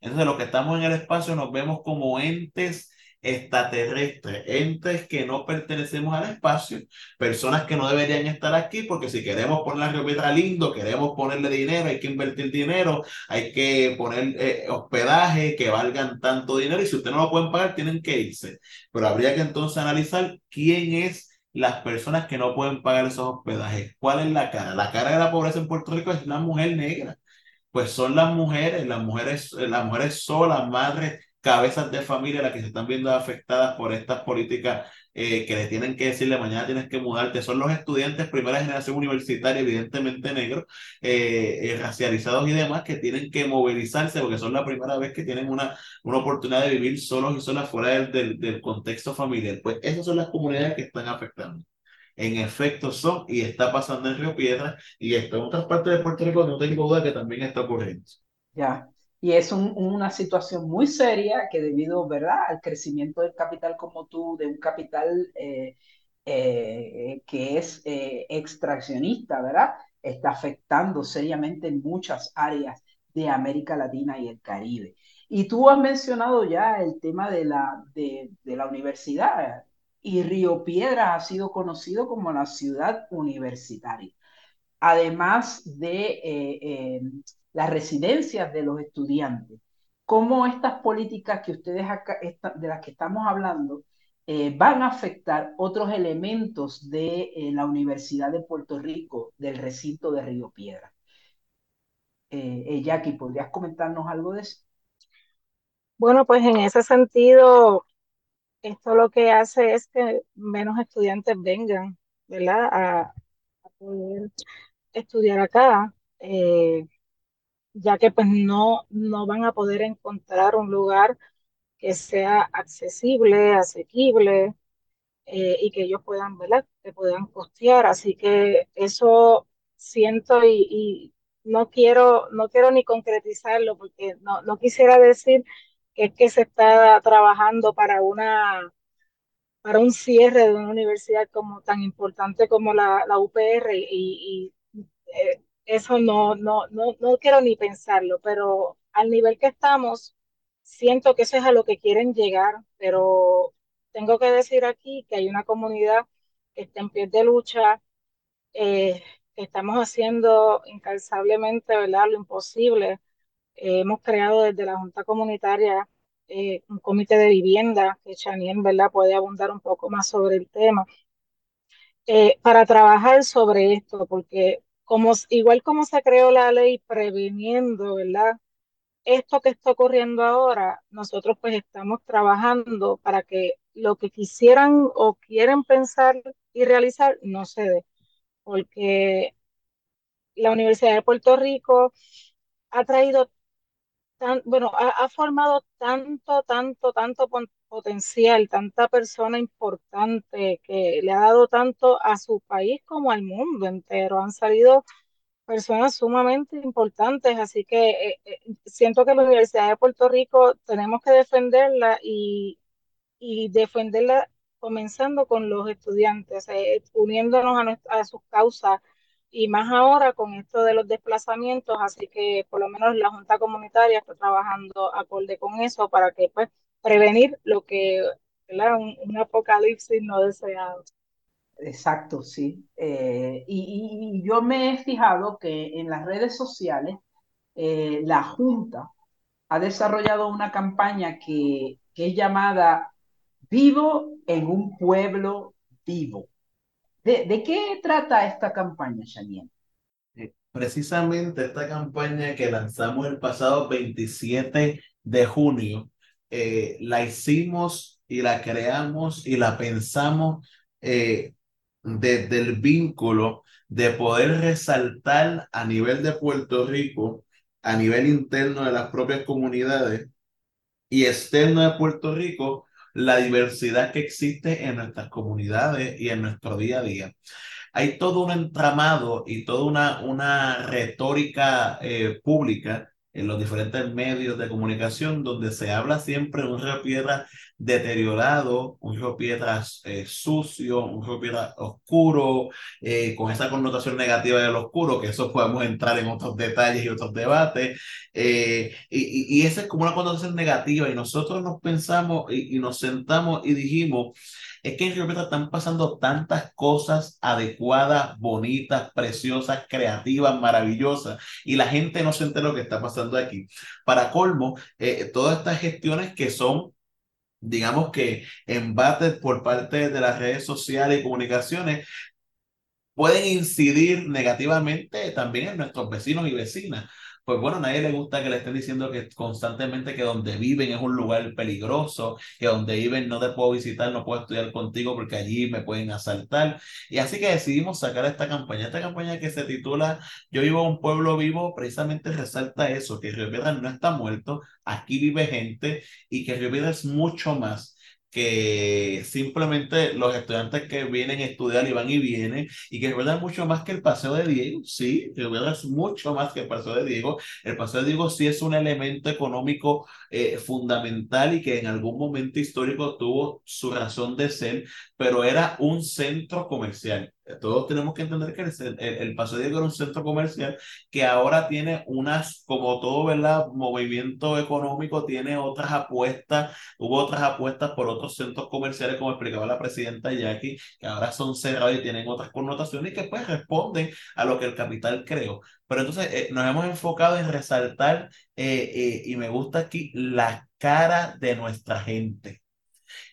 Entonces, los que estamos en el espacio nos vemos como entes extraterrestres, entes que no pertenecemos al espacio, personas que no deberían estar aquí, porque si queremos poner la Piedra lindo, queremos ponerle dinero, hay que invertir dinero, hay que poner eh, hospedaje que valgan tanto dinero, y si ustedes no lo pueden pagar, tienen que irse. Pero habría que entonces analizar quién es las personas que no pueden pagar esos hospedajes. ¿Cuál es la cara? La cara de la pobreza en Puerto Rico es una mujer negra pues son las mujeres, las mujeres, las mujeres solas, madres, cabezas de familia las que se están viendo afectadas por estas políticas eh, que le tienen que decirle mañana tienes que mudarte. Son los estudiantes primera generación universitaria, evidentemente negros, eh, eh, racializados y demás, que tienen que movilizarse porque son la primera vez que tienen una, una oportunidad de vivir solos y solas fuera del, del, del contexto familiar. Pues esas son las comunidades que están afectando en efecto son y está pasando en Río Piedras y esto en otras partes de Puerto Rico no tengo duda que también está ocurriendo. Ya, y es una situación muy seria que debido, ¿verdad?, al crecimiento del capital como tú, de un capital eh, eh, que es eh, extraccionista, ¿verdad?, está afectando seriamente en muchas áreas de América Latina y el Caribe. Y tú has mencionado ya el tema de la, de, de la universidad y Río Piedras ha sido conocido como la ciudad universitaria. Además de eh, eh, las residencias de los estudiantes, cómo estas políticas que ustedes acá, de las que estamos hablando eh, van a afectar otros elementos de la Universidad de Puerto Rico, del recinto de Río Piedras. Jackie, ¿podrías comentarnos algo de eso? Bueno, pues en ese sentido, esto lo que hace es que menos estudiantes vengan, ¿verdad? A, poder estudiar acá, eh, ya que pues no, no van a poder encontrar un lugar que sea accesible, asequible eh, y que ellos puedan, ¿verdad? Que puedan costear. Así que eso siento y, no quiero, no quiero ni concretizarlo porque no, no quisiera decir que es que se está trabajando para una para un cierre de una universidad como tan importante como la, la UPR y, eh, eso no, no, no, no quiero ni pensarlo, pero al nivel que estamos, siento que eso es a lo que quieren llegar, pero tengo que decir aquí que hay una comunidad que está en pie de lucha, eh, que estamos haciendo incansablemente ¿verdad? lo imposible eh, hemos creado desde la Junta Comunitaria eh, un comité de vivienda, que Chanien ¿verdad? puede abundar un poco más sobre el tema, para trabajar sobre esto, porque como, igual como se creó la ley previniendo, ¿verdad? Esto que está ocurriendo ahora, nosotros pues estamos trabajando para que lo que quisieran o quieren pensar y realizar no se dé, porque la Universidad de Puerto Rico ha traído bueno, ha, formado tanto, tanto, tanto potencial, tanta persona importante que le ha dado tanto a su país como al mundo entero. Han salido personas sumamente importantes, así que eh, eh, siento que la Universidad de Puerto Rico tenemos que defenderla y, y defenderla comenzando con los estudiantes, eh, uniéndonos a, a sus causas y más ahora con esto de los desplazamientos, así que por lo menos la Junta Comunitaria está trabajando acorde con eso para que pues prevenir lo que, ¿verdad? Un, apocalipsis no deseado. Exacto, sí. Eh, y, yo me he fijado que en las redes sociales eh, la Junta ha desarrollado una campaña que, que es llamada Vivo en un pueblo vivo. ¿De, qué trata esta campaña, Shanien? Eh, precisamente esta campaña que lanzamos el pasado 27 de junio, eh, la hicimos y la creamos y la pensamos eh, del vínculo de poder resaltar a nivel de Puerto Rico, a nivel interno de las propias comunidades y externo de Puerto Rico, la diversidad que existe en nuestras comunidades y en nuestro día a día. Hay todo un entramado y toda una, una retórica eh, pública en los diferentes medios de comunicación donde se habla siempre de un río piedra deteriorado, un río piedra eh, sucio, un río piedra oscuro, eh, con esa connotación negativa del oscuro, que eso podemos entrar en otros detalles y otros debates, y, y, y, esa es como una connotación negativa y nosotros nos pensamos y, y nos sentamos y dijimos, es que en Río están pasando tantas cosas adecuadas, bonitas, preciosas, creativas, maravillosas, y la gente no se entera lo que está pasando aquí. Para colmo, eh, todas estas gestiones que son digamos que embates por parte de las redes sociales y comunicaciones pueden incidir negativamente también en nuestros vecinos y vecinas pues bueno, a nadie le gusta que le estén diciendo que constantemente que donde viven es un lugar peligroso, que donde viven no te puedo visitar, no puedo estudiar contigo porque allí me pueden asaltar. Y así que decidimos sacar esta campaña. Esta campaña que se titula Yo vivo un pueblo vivo, precisamente resalta eso, que Río Piedras no está muerto, aquí vive gente y que Río Piedras es mucho más que simplemente los estudiantes que vienen a estudiar y van y vienen, y que recuerdan mucho más que el Paseo de Diego, sí, es mucho más que el Paseo de Diego. El Paseo de Diego sí es un elemento económico eh, fundamental y que en algún momento histórico tuvo su razón de ser, pero era un centro comercial. Todos tenemos que entender que el, el, Paseo de Diego era un centro comercial que ahora tiene unas, como todo, ¿verdad? Movimiento económico, tiene otras apuestas, hubo otras apuestas por otros centros comerciales, como explicaba la presidenta Jackie, que ahora son cerrados y tienen otras connotaciones y que pues responden a lo que el capital creó. Pero entonces eh, nos hemos enfocado en resaltar, eh, eh, y me gusta aquí, la cara de nuestra gente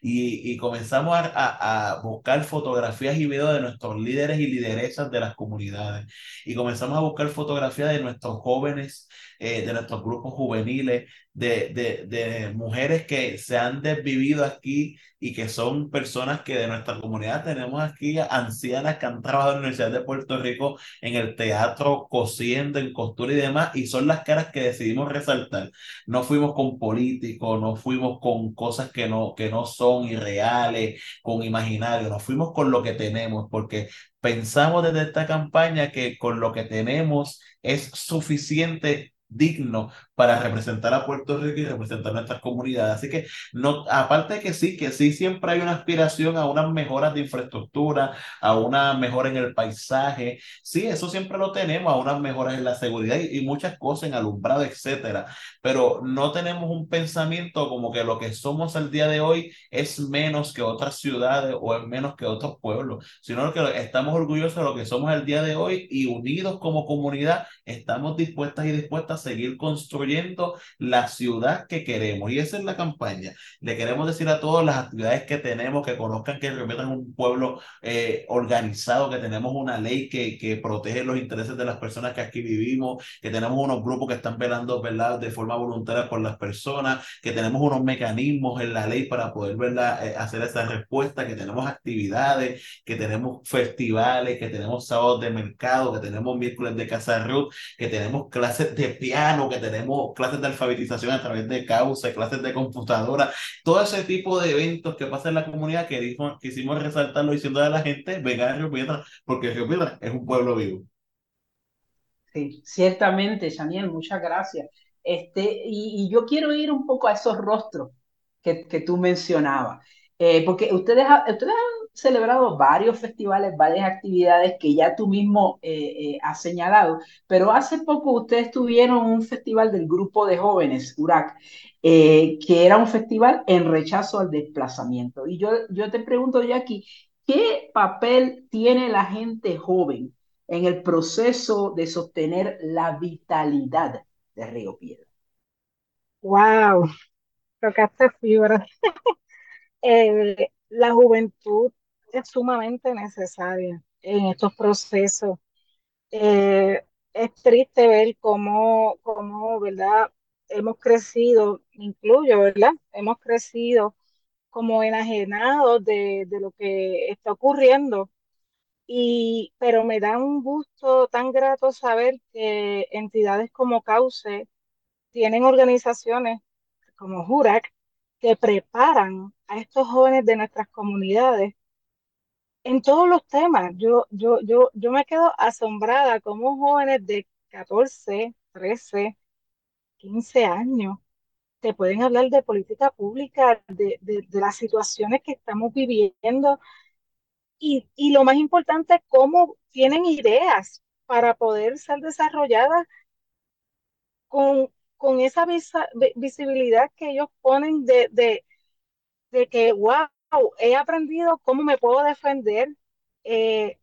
y, comenzamos a, a, buscar fotografías y videos de nuestros líderes y lideresas de las comunidades. Y comenzamos a buscar fotografías de nuestros jóvenes, eh, de nuestros grupos juveniles, de, de, de, mujeres que se han desvivido aquí y que son personas que de nuestra comunidad tenemos aquí ancianas que han trabajado en la Universidad de Puerto Rico en el teatro, cosiendo, en costura y demás, y son las caras que decidimos resaltar. No fuimos con políticos, no fuimos con cosas que no, que no son irreales, con imaginario, nos fuimos con lo que tenemos, porque pensamos desde esta campaña que con lo que tenemos es suficiente digno para representar a Puerto Rico y representar nuestras comunidades. Así que, no, aparte de que sí, que sí siempre hay una aspiración a unas mejoras de infraestructura, a una mejora en el paisaje, sí, eso siempre lo tenemos, a unas mejoras en la seguridad y, y muchas cosas en alumbrado, etcétera, pero no tenemos un pensamiento como que lo que somos el día de hoy es menos que otras ciudades o es menos que otros pueblos, sino que estamos orgullosos de lo que somos el día de hoy y unidos como comunidad estamos dispuestas y dispuestas seguir construyendo la ciudad que queremos. Y esa es la campaña. Le queremos decir a todos las actividades que tenemos, que conozcan que representan un pueblo eh, organizado, que tenemos una ley que, que protege los intereses de las personas que aquí vivimos, que tenemos unos grupos que están velando ¿verdad? de forma voluntaria por las personas, que tenemos unos mecanismos en la ley para poder ¿verdad? Eh, hacer esa respuesta, que tenemos actividades, que tenemos festivales, que tenemos sábados de mercado, que tenemos miércoles de Casa Ruth, que tenemos clases de que tenemos clases de alfabetización a través de causa, clases de computadora, todo ese tipo de eventos que pasa en la comunidad que quisimos resaltarlo diciendo a la gente, venga a Río Piedra, porque Río Piedra es un pueblo vivo. Sí, ciertamente, Janiel, muchas gracias. Este, y, yo quiero ir un poco a esos rostros que, que tú mencionabas, eh, porque ustedes, ustedes han celebrado varios festivales, varias actividades que ya tú mismo eh, eh, has señalado, pero hace poco ustedes tuvieron un festival del grupo de jóvenes, URAC, eh, que era un festival en rechazo al desplazamiento. Y yo, yo te pregunto, Jackie, ¿qué papel tiene la gente joven en el proceso de sostener la vitalidad de Río Piedra? ¡Wow! Tocaste fibra. eh, la juventud es sumamente necesaria en estos procesos. Eh, es triste ver cómo, cómo, ¿verdad? Hemos crecido, incluyo, ¿verdad? Hemos crecido como enajenados de, de lo que está ocurriendo. Y, pero me da un gusto tan grato saber que entidades como Cauce tienen organizaciones como Jurac que preparan a estos jóvenes de nuestras comunidades en todos los temas. Yo, yo, yo, yo me quedo asombrada como jóvenes de 14, 13, 15 años te pueden hablar de política pública, de, de, las situaciones que estamos viviendo y, y, lo más importante, cómo tienen ideas para poder ser desarrolladas con, con esa visa, visibilidad que ellos ponen de, de, de que, wow, he aprendido cómo me puedo defender. Eh,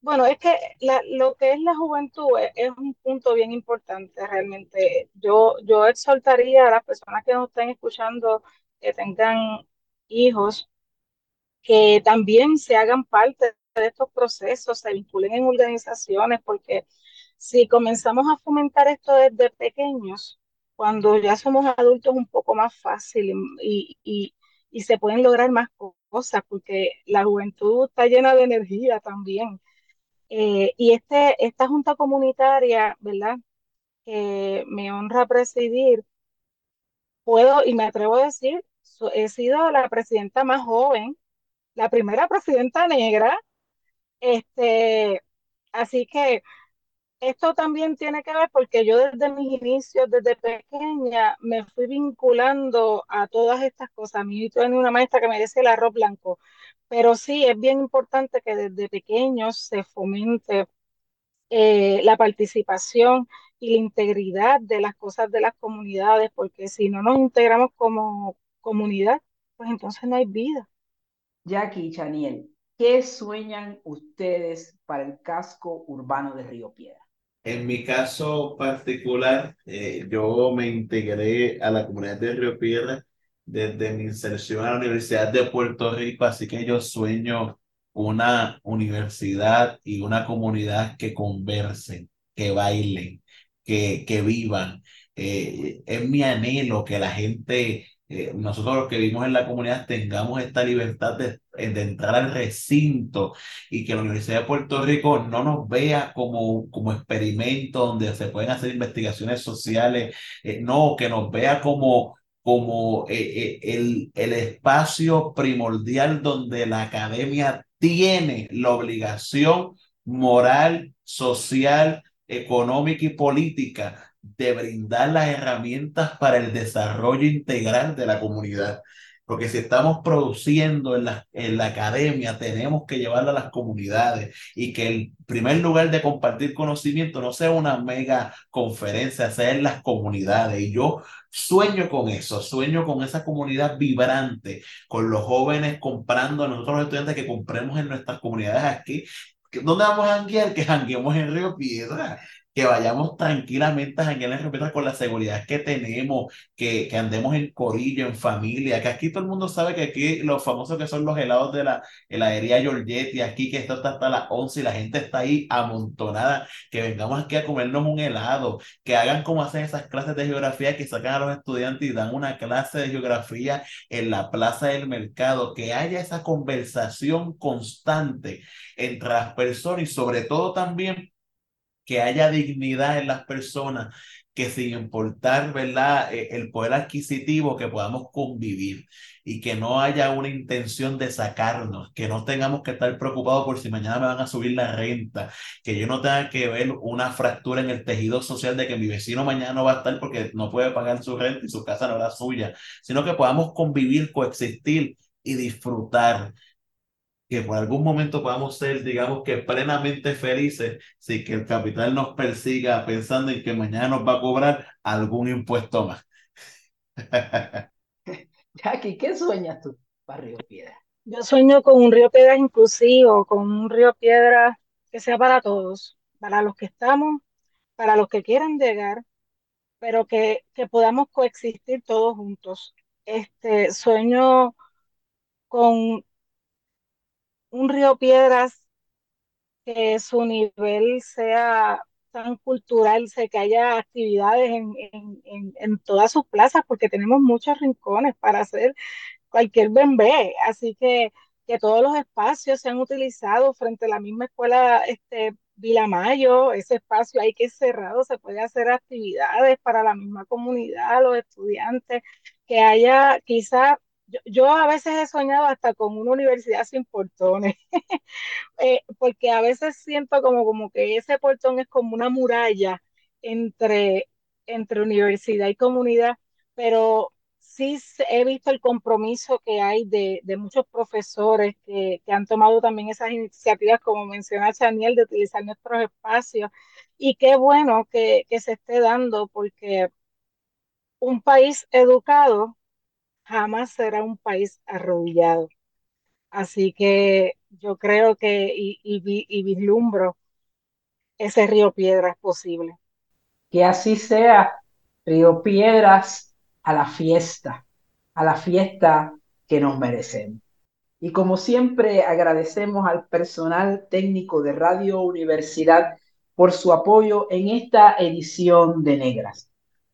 bueno, es que la, lo que es la juventud es, es, un punto bien importante realmente. Yo, yo exhortaría a las personas que nos estén escuchando, que tengan hijos, que también se hagan parte de estos procesos, se vinculen en organizaciones, porque si comenzamos a fomentar esto desde pequeños, cuando ya somos adultos un poco más fácil y, y, y se pueden lograr más cosas, porque la juventud está llena de energía también. Eh, y este, esta junta comunitaria, ¿verdad? Que me honra presidir, puedo y me atrevo a decir, he sido la presidenta más joven, la primera presidenta negra, este, así que esto también tiene que ver porque yo desde mis inicios, desde pequeña, me fui vinculando a todas estas cosas. A mí tenía una maestra que me decía el arroz blanco, pero sí es bien importante que desde pequeños se fomente eh, la participación y la integridad de las cosas de las comunidades, porque si no nos integramos como comunidad, pues entonces no hay vida. Jackie y Chaniel, ¿qué sueñan ustedes para el casco urbano de Río Piedra? En mi caso particular, eh, yo me integré a la comunidad de Río Piedra desde mi inserción a la Universidad de Puerto Rico, así que yo sueño una universidad y una comunidad que conversen, que bailen, que, que vivan. Eh, es mi anhelo que la gente eh, nosotros los que vivimos en la comunidad tengamos esta libertad de, eh, de, entrar al recinto y que la Universidad de Puerto Rico no nos vea como, como experimento donde se pueden hacer investigaciones sociales, eh, no, que nos vea como, como el, el espacio primordial donde la academia tiene la obligación moral, social, económica y política de brindar las herramientas para el desarrollo integral de la comunidad. Porque si estamos produciendo en la, en la academia, tenemos que llevarlo a las comunidades y que el primer lugar de compartir conocimiento no sea una mega conferencia, sea en las comunidades. Y yo sueño con eso, sueño con esa comunidad vibrante, con los jóvenes comprando, nosotros los estudiantes que compremos en nuestras comunidades aquí. ¿Dónde vamos a janguear? Que janguemos en Río Piedra que vayamos tranquilamente a janguear en con la seguridad que tenemos, que, que andemos en corillo, en familia, que aquí todo el mundo sabe que aquí los famosos que son los helados de la heladería Giorgetti, aquí que esto está hasta las 11 y la gente está ahí amontonada, que vengamos aquí a comernos un helado, que hagan como hacen esas clases de geografía que sacan a los estudiantes y dan una clase de geografía en la plaza del mercado, que haya esa conversación constante entre las personas y sobre todo también que haya dignidad en las personas, que sin importar, ¿verdad?, eh, el poder adquisitivo, que podamos convivir y que no haya una intención de sacarnos, que no tengamos que estar preocupados por si mañana me van a subir la renta, que yo no tenga que ver una fractura en el tejido social de que mi vecino mañana no va a estar porque no puede pagar su renta y su casa no es la suya, sino que podamos convivir, coexistir y disfrutar que por algún momento podamos ser, digamos que plenamente felices sin que el capital nos persiga pensando en que mañana nos va a cobrar algún impuesto más. Jackie, ¿qué sueñas tú para Río Piedra? Yo sueño con un Río Piedra inclusivo, con un Río Piedra que sea para todos, para los que estamos, para los que quieran llegar, pero que, que podamos coexistir todos juntos. Este sueño con un Río Piedras que su nivel sea tan cultural, que haya actividades en, en, en, todas sus plazas, porque tenemos muchos rincones para hacer cualquier bebé. Así que que todos los espacios se han utilizado frente a la misma escuela este, Vilamayo, ese espacio ahí que es cerrado, se puede hacer actividades para la misma comunidad, los estudiantes, que haya quizá, yo, a veces he soñado hasta con una universidad sin portones, eh, porque a veces siento como, como que ese portón es como una muralla entre, entre universidad y comunidad, pero sí he visto el compromiso que hay de, muchos profesores que, han tomado también esas iniciativas, como menciona Chaniel, de utilizar nuestros espacios. Y qué bueno que, se esté dando, porque un país educado jamás será un país arrodillado. Así que yo creo que y, y vislumbro ese río Piedras posible. Que así sea, río Piedras a la fiesta, a la fiesta que nos merecemos. Y como siempre, agradecemos al personal técnico de Radio Universidad por su apoyo en esta edición de Negras.